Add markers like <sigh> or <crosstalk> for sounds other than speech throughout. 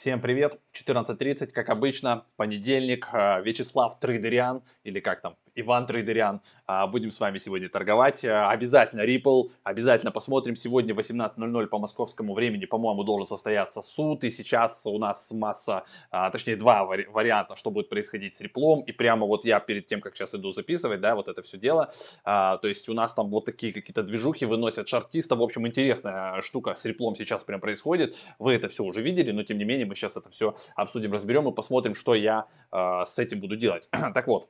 Всем привет! 14.30, как обычно, понедельник, а, Вячеслав Трейдериан, или как там, Иван Трейдериан. А, будем с вами сегодня торговать. А, обязательно Ripple, обязательно посмотрим. Сегодня 18.00 по московскому времени, по-моему, должен состояться суд. И сейчас у нас масса, точнее два варианта, что будет происходить с Ripple. И прямо вот я перед тем, как сейчас иду записывать, да, вот это все дело. То есть у нас там вот такие какие-то движухи выносят шартиста. В общем, интересная штука с Ripple сейчас прям происходит. Вы это все уже видели, но тем не менее мы сейчас это все обсудим, разберем и посмотрим, что я с этим буду делать. <clears throat> так вот,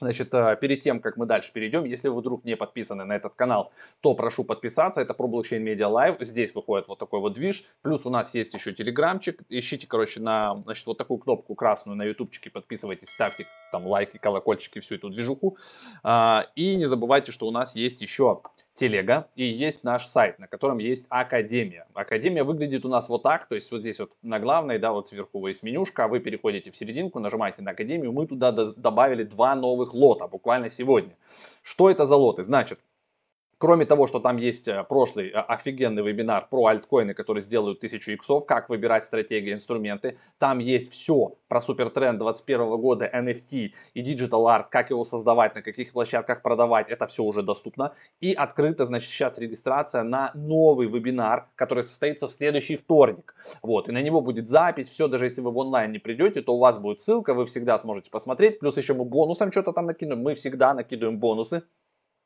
Значит, э, перед тем, как мы дальше перейдем, если вы вдруг не подписаны на этот канал, то прошу подписаться. Это про Media Live. Здесь выходит вот такой вот движ. Плюс у нас есть еще телеграмчик. Ищите, короче, на значит, вот такую кнопку красную на ютубчике. Подписывайтесь, ставьте там лайки, колокольчики, всю эту движуху. А, и не забывайте, что у нас есть еще телега и есть наш сайт, на котором есть Академия. Академия выглядит у нас вот так, то есть вот здесь вот на главной, да, вот сверху есть менюшка, вы переходите в серединку, нажимаете на Академию, мы туда добавили два новых лота буквально сегодня. Что это за лоты? Значит, Кроме того, что там есть э, прошлый э, офигенный вебинар про альткоины, которые сделают 1000 иксов, как выбирать стратегии, инструменты. Там есть все про супертренд 2021 года, NFT и Digital Art, как его создавать, на каких площадках продавать. Это все уже доступно. И открыта, значит, сейчас регистрация на новый вебинар, который состоится в следующий вторник. Вот, и на него будет запись, все, даже если вы в онлайн не придете, то у вас будет ссылка, вы всегда сможете посмотреть. Плюс еще мы бонусом что-то там накинем, мы всегда накидываем бонусы.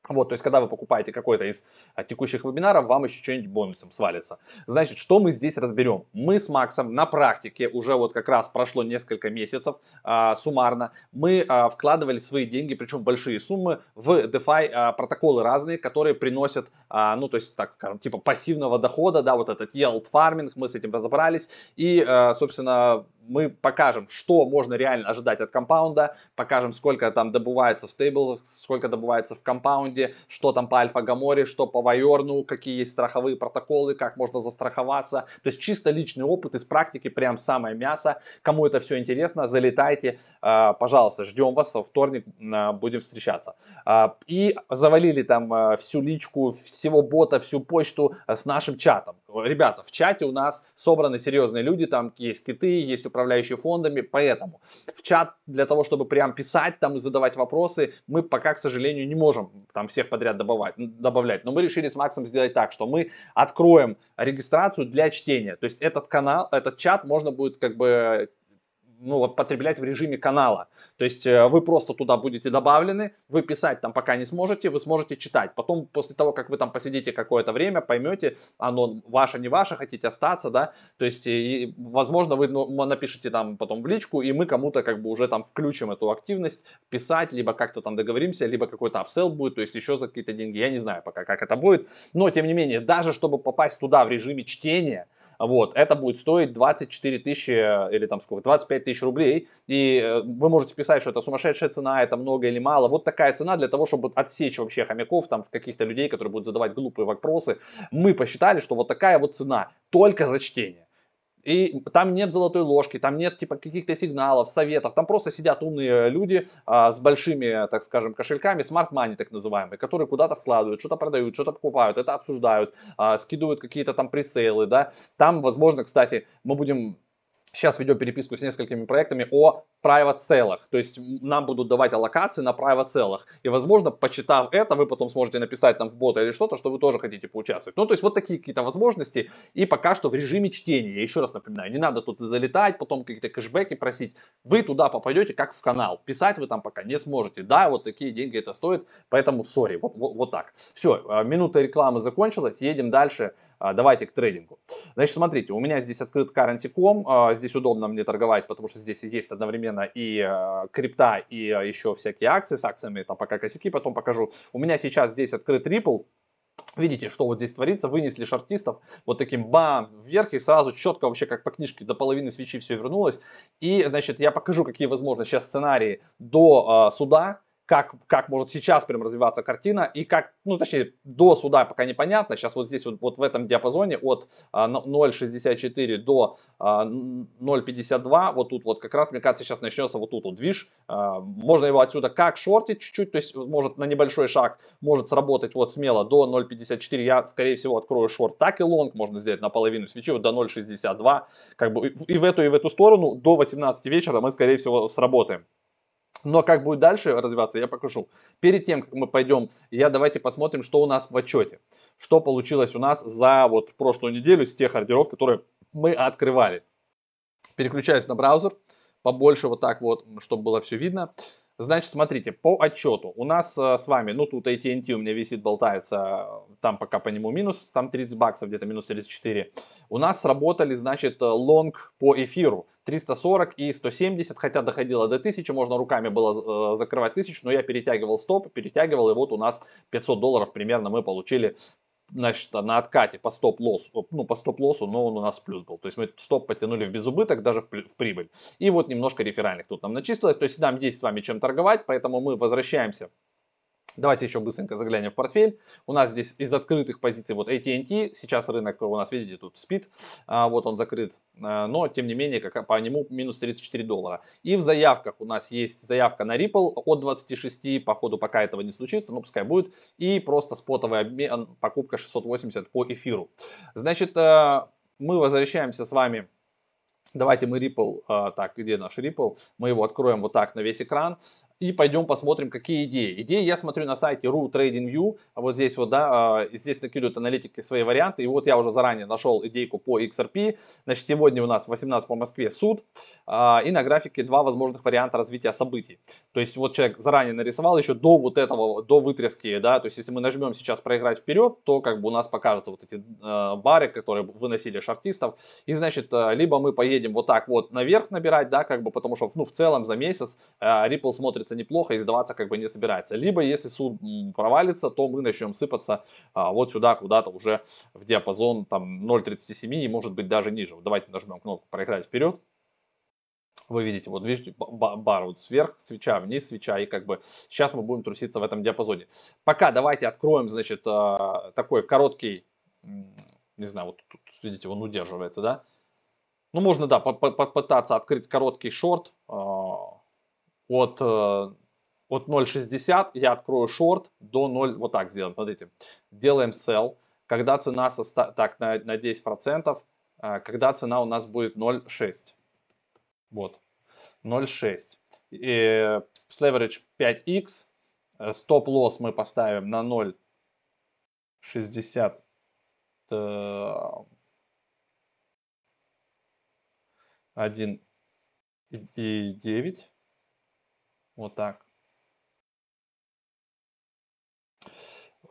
Вот, то есть, когда вы покупаете какой-то из а, текущих вебинаров, вам еще что-нибудь бонусом свалится. Значит, что мы здесь разберем? Мы с Максом на практике, уже вот как раз прошло несколько месяцев а, суммарно, мы а, вкладывали свои деньги, причем большие суммы, в DeFi а, протоколы разные, которые приносят, а, ну, то есть, так скажем, типа пассивного дохода, да, вот этот yield farming, мы с этим разобрались, и, а, собственно, мы покажем, что можно реально ожидать от компаунда, покажем, сколько там добывается в стейблах, сколько добывается в компаунде, что там по альфа-гаморе, что по вайорну, какие есть страховые протоколы, как можно застраховаться. То есть чисто личный опыт из практики, прям самое мясо. Кому это все интересно, залетайте, а, пожалуйста, ждем вас, во вторник а, будем встречаться. А, и завалили там всю личку, всего бота, всю почту с нашим чатом. Ребята, в чате у нас собраны серьезные люди, там есть киты, есть управляющие фондами, поэтому в чат для того, чтобы прям писать там и задавать вопросы, мы пока, к сожалению, не можем там всех подряд добавлять, добавлять. Но мы решили с Максом сделать так, что мы откроем регистрацию для чтения. То есть этот канал, этот чат можно будет как бы ну, потреблять в режиме канала. То есть э, вы просто туда будете добавлены, вы писать там пока не сможете, вы сможете читать. Потом, после того, как вы там посидите какое-то время, поймете, оно ваше, не ваше, хотите остаться, да, то есть, и, возможно, вы ну, напишите там потом в личку, и мы кому-то как бы уже там включим эту активность, писать, либо как-то там договоримся, либо какой-то апсел будет, то есть еще за какие-то деньги, я не знаю пока, как это будет, но, тем не менее, даже чтобы попасть туда в режиме чтения, вот, это будет стоить 24 тысячи, э, или там сколько, 25 тысяч рублей, и э, вы можете писать, что это сумасшедшая цена, это много или мало. Вот такая цена для того, чтобы отсечь вообще хомяков, там, каких-то людей, которые будут задавать глупые вопросы. Мы посчитали, что вот такая вот цена только за чтение. И там нет золотой ложки, там нет типа каких-то сигналов, советов. Там просто сидят умные люди а, с большими, так скажем, кошельками, smart money так называемые, которые куда-то вкладывают, что-то продают, что-то покупают, это обсуждают, а, скидывают какие-то там пресейлы, да. Там, возможно, кстати, мы будем Сейчас ведем переписку с несколькими проектами о private целях. То есть нам будут давать аллокации на private целях. И, возможно, почитав это, вы потом сможете написать там в бота или что-то, что вы тоже хотите поучаствовать. Ну, то есть вот такие какие-то возможности. И пока что в режиме чтения. Я еще раз напоминаю, не надо тут залетать, потом какие-то кэшбэки просить. Вы туда попадете как в канал. Писать вы там пока не сможете. Да, вот такие деньги это стоит. Поэтому, сори, вот, вот, вот так. Все, а, минута рекламы закончилась. Едем дальше. А, давайте к трейдингу. Значит, смотрите, у меня здесь открыт currency.com. А, здесь удобно мне торговать, потому что здесь есть одновременно и э, крипта, и еще всякие акции с акциями, там пока косяки потом покажу. У меня сейчас здесь открыт Ripple, Видите, что вот здесь творится, вынесли шартистов вот таким бам вверх и сразу четко вообще как по книжке до половины свечи все вернулось. И, значит, я покажу, какие возможны сейчас сценарии до э, суда, как, как может сейчас прям развиваться картина и как, ну точнее, до суда пока непонятно. Сейчас вот здесь вот, вот в этом диапазоне от 0.64 до 0.52, вот тут вот как раз, мне кажется, сейчас начнется вот тут вот движ. Можно его отсюда как шортить чуть-чуть, то есть может на небольшой шаг может сработать вот смело до 0.54. Я, скорее всего, открою шорт так и лонг, можно сделать на половину свечи, вот до 0.62. Как бы и в эту, и в эту сторону до 18 вечера мы, скорее всего, сработаем. Но как будет дальше развиваться, я покажу. Перед тем, как мы пойдем, я давайте посмотрим, что у нас в отчете. Что получилось у нас за вот прошлую неделю с тех ордеров, которые мы открывали. Переключаюсь на браузер, побольше вот так вот, чтобы было все видно. Значит, смотрите, по отчету у нас э, с вами, ну тут AT&T у меня висит, болтается, там пока по нему минус, там 30 баксов, где-то минус 34. У нас сработали, значит, лонг по эфиру 340 и 170, хотя доходило до 1000, можно руками было э, закрывать 1000, но я перетягивал стоп, перетягивал, и вот у нас 500 долларов примерно мы получили значит, на откате по стоп-лоссу, ну, по стоп-лоссу, но он у нас плюс был. То есть мы стоп потянули в безубыток, даже в, в прибыль. И вот немножко реферальных тут нам начислилось. То есть нам есть с вами чем торговать, поэтому мы возвращаемся Давайте еще быстренько заглянем в портфель. У нас здесь из открытых позиций вот AT&T. Сейчас рынок у нас, видите, тут спит. А, вот он закрыт. А, но, тем не менее, как, по нему минус 34 доллара. И в заявках у нас есть заявка на Ripple от 26. Походу, пока этого не случится, но пускай будет. И просто спотовый обмен, покупка 680 по эфиру. Значит, а, мы возвращаемся с вами Давайте мы Ripple, так, где наш Ripple? Мы его откроем вот так на весь экран и пойдем посмотрим, какие идеи. Идеи я смотрю на сайте RU TradingView, а вот здесь вот, да, а, здесь накидывают аналитики свои варианты, и вот я уже заранее нашел идейку по XRP, значит, сегодня у нас 18 по Москве суд, а, и на графике два возможных варианта развития событий. То есть вот человек заранее нарисовал еще до вот этого, до вытряски, да, то есть если мы нажмем сейчас проиграть вперед, то как бы у нас покажутся вот эти бары, которые выносили шартистов, и значит, либо мы поедем вот так вот наверх набирать, да, как бы, потому что, ну, в целом за месяц Ripple смотрится смотрится неплохо и сдаваться как бы не собирается. Либо если суд провалится, то мы начнем сыпаться а, вот сюда куда-то уже в диапазон там 0.37 и может быть даже ниже. Вот давайте нажмем кнопку проиграть вперед. Вы видите, вот видите, бар вот сверх, свеча, вниз свеча, и как бы сейчас мы будем труситься в этом диапазоне. Пока давайте откроем, значит, а, такой короткий, не знаю, вот тут, видите, он удерживается, да? Ну, можно, да, попытаться открыть короткий шорт, а, от, э, от 0.60 я открою шорт до 0, вот так сделаем, смотрите, делаем sell, когда цена соста... так, на, на 10%, э, когда цена у нас будет 0.6, вот, 0.6, и с leverage 5x, стоп-лосс мы поставим на 0.60, один и девять вот так.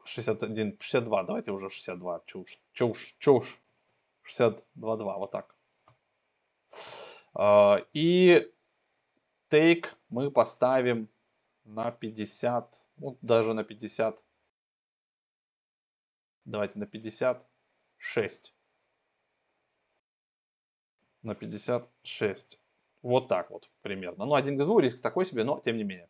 61, 62, давайте уже 62, чушь, чушь, чушь, 62, вот так. А, и take мы поставим на 50, вот даже на 50, давайте на 56, на 56. Вот так вот примерно. Ну, один двум риск такой себе, но тем не менее.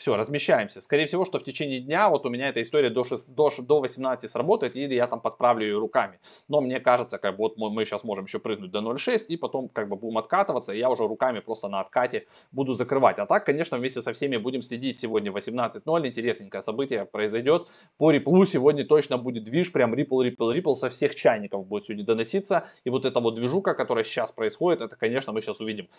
Все, размещаемся. Скорее всего, что в течение дня вот у меня эта история до, 6, до, до 18 сработает, или я там подправлю ее руками. Но мне кажется, как бы вот мы сейчас можем еще прыгнуть до 0.6, и потом как бы будем откатываться, и я уже руками просто на откате буду закрывать. А так, конечно, вместе со всеми будем следить сегодня 18.0, интересненькое событие произойдет. По Ripple сегодня точно будет движ, прям Ripple, Ripple, Ripple со всех чайников будет сегодня доноситься. И вот эта вот движука, которая сейчас происходит, это, конечно, мы сейчас увидим.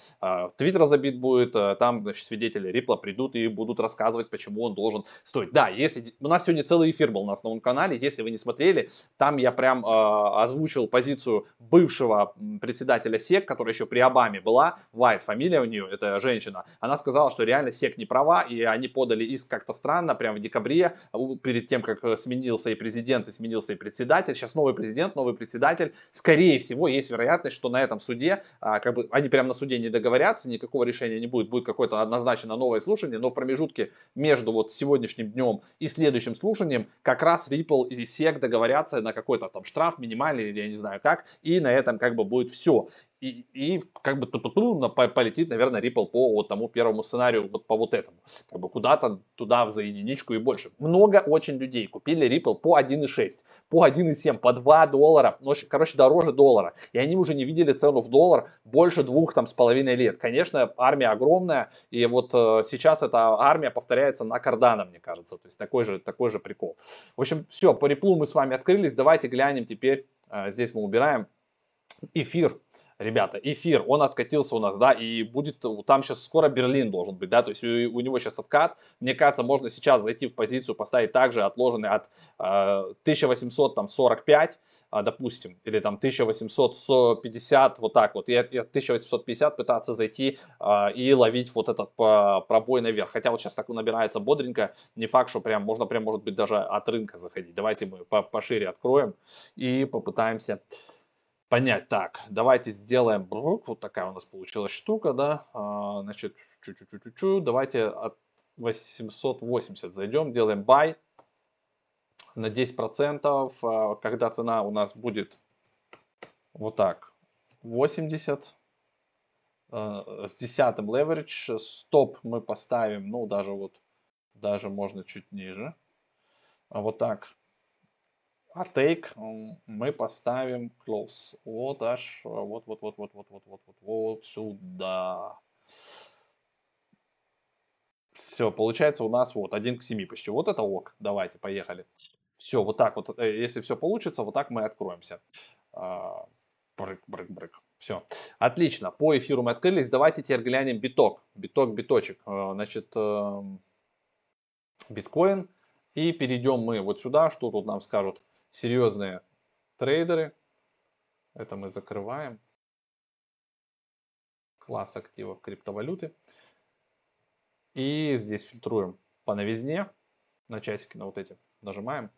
Твиттер забит будет, а, там значит, свидетели Ripple придут и будут рассказывать рассказывать, почему он должен стоить. Да, если у нас сегодня целый эфир был на основном канале, если вы не смотрели, там я прям э, озвучил позицию бывшего председателя СЕК, которая еще при Обаме была, Вайт, фамилия у нее, это женщина. Она сказала, что реально СЕК не права, и они подали иск как-то странно, прям в декабре, перед тем, как э, сменился и президент, и сменился и председатель. Сейчас новый президент, новый председатель. Скорее всего, есть вероятность, что на этом суде, а, как бы, они прям на суде не договорятся, никакого решения не будет, будет какое-то однозначно новое слушание, но в промежутке промежутке между вот сегодняшним днем и следующим слушанием как раз Ripple и SEC договорятся на какой-то там штраф минимальный или я не знаю как, и на этом как бы будет все. И, и как бы ту полетит, наверное, Ripple по вот тому первому сценарию, вот по вот этому. Как бы куда-то туда за единичку и больше. Много очень людей купили Ripple по 1.6, по 1.7, по 2 доллара, ну, короче, дороже доллара. И они уже не видели цену в доллар больше двух там с половиной лет. Конечно, армия огромная, и вот э, сейчас эта армия повторяется на Cardano, мне кажется. То есть такой же, такой же прикол. В общем, все, по Ripple мы с вами открылись. Давайте глянем теперь, э, здесь мы убираем эфир ребята, эфир, он откатился у нас, да, и будет, там сейчас скоро Берлин должен быть, да, то есть у, у него сейчас откат, мне кажется, можно сейчас зайти в позицию, поставить также отложенный от э, 1845, э, допустим, или там 1850, вот так вот, и от, 1850 пытаться зайти э, и ловить вот этот по, пробой наверх, хотя вот сейчас так набирается бодренько, не факт, что прям, можно прям, может быть, даже от рынка заходить, давайте мы пошире откроем и попытаемся понять. Так, давайте сделаем, вот такая у нас получилась штука, да, а, значит, чуть-чуть, давайте от 880 зайдем, делаем buy на 10%, а, когда цена у нас будет вот так, 80, а, с 10 leverage, стоп мы поставим, ну, даже вот, даже можно чуть ниже, вот так, а take мы поставим close. Вот аж, вот, вот, вот, вот, вот, вот, вот, вот, вот сюда. Все, получается у нас вот 1 к 7 почти. Вот это ok. Давайте, поехали. Все, вот так вот, э, если все получится, вот так мы откроемся. А, брык, брык, брык. Все, отлично. По эфиру мы открылись. Давайте теперь глянем биток. Биток, биточек. А, значит, эм, биткоин. И перейдем мы вот сюда. Что тут нам скажут? Серьезные трейдеры. Это мы закрываем. Класс активов криптовалюты. И здесь фильтруем по новизне. На часики на вот эти нажимаем.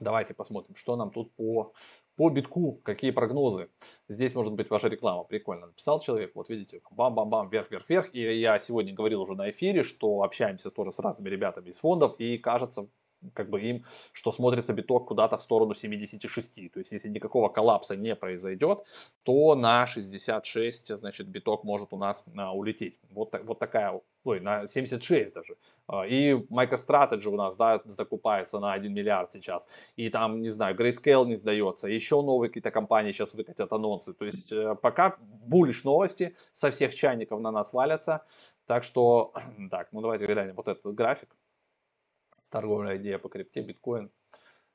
Давайте посмотрим, что нам тут по, по битку, какие прогнозы. Здесь может быть ваша реклама, прикольно. Написал человек, вот видите, бам-бам-бам, вверх-вверх-вверх. И я сегодня говорил уже на эфире, что общаемся тоже с разными ребятами из фондов. И кажется, как бы им, что смотрится биток куда-то в сторону 76. То есть, если никакого коллапса не произойдет, то на 66, значит, биток может у нас а, улететь. Вот, вот такая, ой, на 76 даже. А, и MicroStrategy у нас, да, закупается на 1 миллиард сейчас. И там, не знаю, Grayscale не сдается. Еще новые какие-то компании сейчас выкатят анонсы. То есть, э, пока булишь новости, со всех чайников на нас валятся. Так что, <clears throat> так, ну давайте глянем вот этот график торговая идея по крипте, биткоин,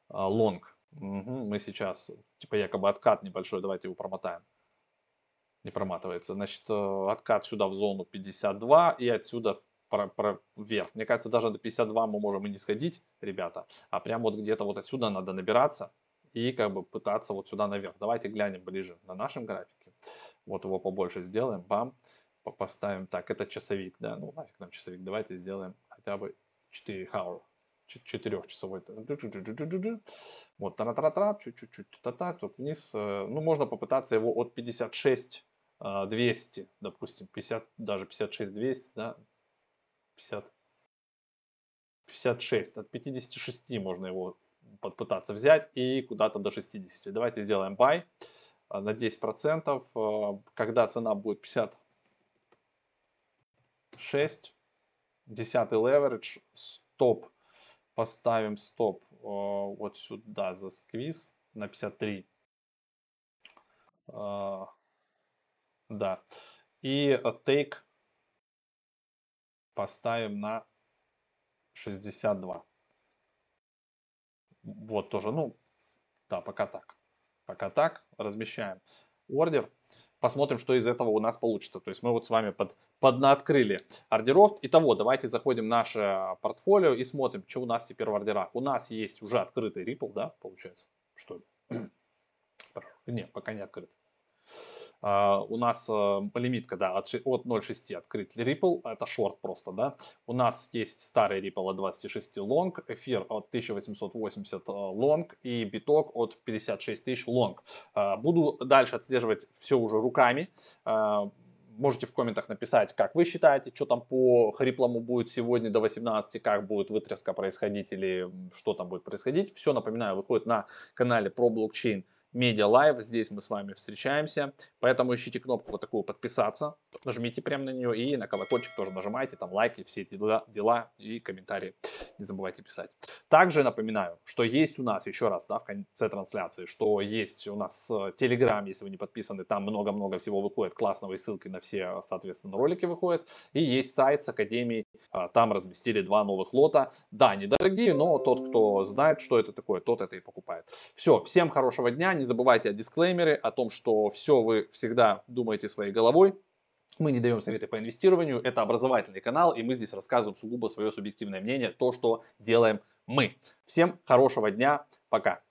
а, лонг. Угу, мы сейчас, типа якобы откат небольшой, давайте его промотаем. Не проматывается. Значит, э, откат сюда в зону 52 и отсюда про, про, вверх. Мне кажется, даже до 52 мы можем и не сходить, ребята. А прям вот где-то вот отсюда надо набираться и как бы пытаться вот сюда наверх. Давайте глянем ближе на нашем графике. Вот его побольше сделаем. Бам. Поставим. Так, это часовик, да? Ну, нафиг нам часовик. Давайте сделаем хотя бы 4 hour четырехчасовой. Вот, тара-тара-тара, чуть-чуть, та-та, тут вниз. Э, ну, можно попытаться его от 56 200, э, допустим, 50, даже 56 200, да, 50, 56, от 56 можно его попытаться взять и куда-то до 60. Давайте сделаем buy э, на 10%, когда цена будет 56, 10 leverage, стоп поставим стоп э, вот сюда за сквиз на 53. Э, да. И take поставим на 62. Вот тоже, ну, да, пока так. Пока так, размещаем ордер посмотрим, что из этого у нас получится. То есть мы вот с вами под, поднооткрыли ордеров. Итого, давайте заходим в наше портфолио и смотрим, что у нас теперь в ордерах. У нас есть уже открытый Ripple, да, получается? Что? <clears throat> Нет, пока не открыт. Uh, у нас uh, лимитка, да, от, от 0.6 открыть Ripple, это шорт просто, да. У нас есть старый Ripple от 26 long, эфир от 1880 long и биток от 56 тысяч long. Uh, буду дальше отслеживать все уже руками. Можете в комментах написать, как вы считаете, что там по хриплому будет сегодня до 18, как будет вытряска происходить или что там будет происходить. Все, напоминаю, выходит на канале про блокчейн Медиа Лайв. Здесь мы с вами встречаемся. Поэтому ищите кнопку вот такую подписаться. Нажмите прямо на нее и на колокольчик тоже нажимайте. Там лайки, все эти дела, дела и комментарии не забывайте писать. Также напоминаю, что есть у нас, еще раз, да, в конце трансляции, что есть у нас Telegram, если вы не подписаны, там много-много всего выходит классного и ссылки на все, соответственно, ролики выходят. И есть сайт с Академией, а, там разместили два новых лота. Да, недорогие, но тот, кто знает, что это такое, тот это и покупает. Все, всем хорошего дня, не забывайте о дисклеймере, о том, что все вы всегда думаете своей головой, мы не даем советы по инвестированию, это образовательный канал, и мы здесь рассказываем сугубо свое субъективное мнение, то, что делаем мы. Всем хорошего дня, пока.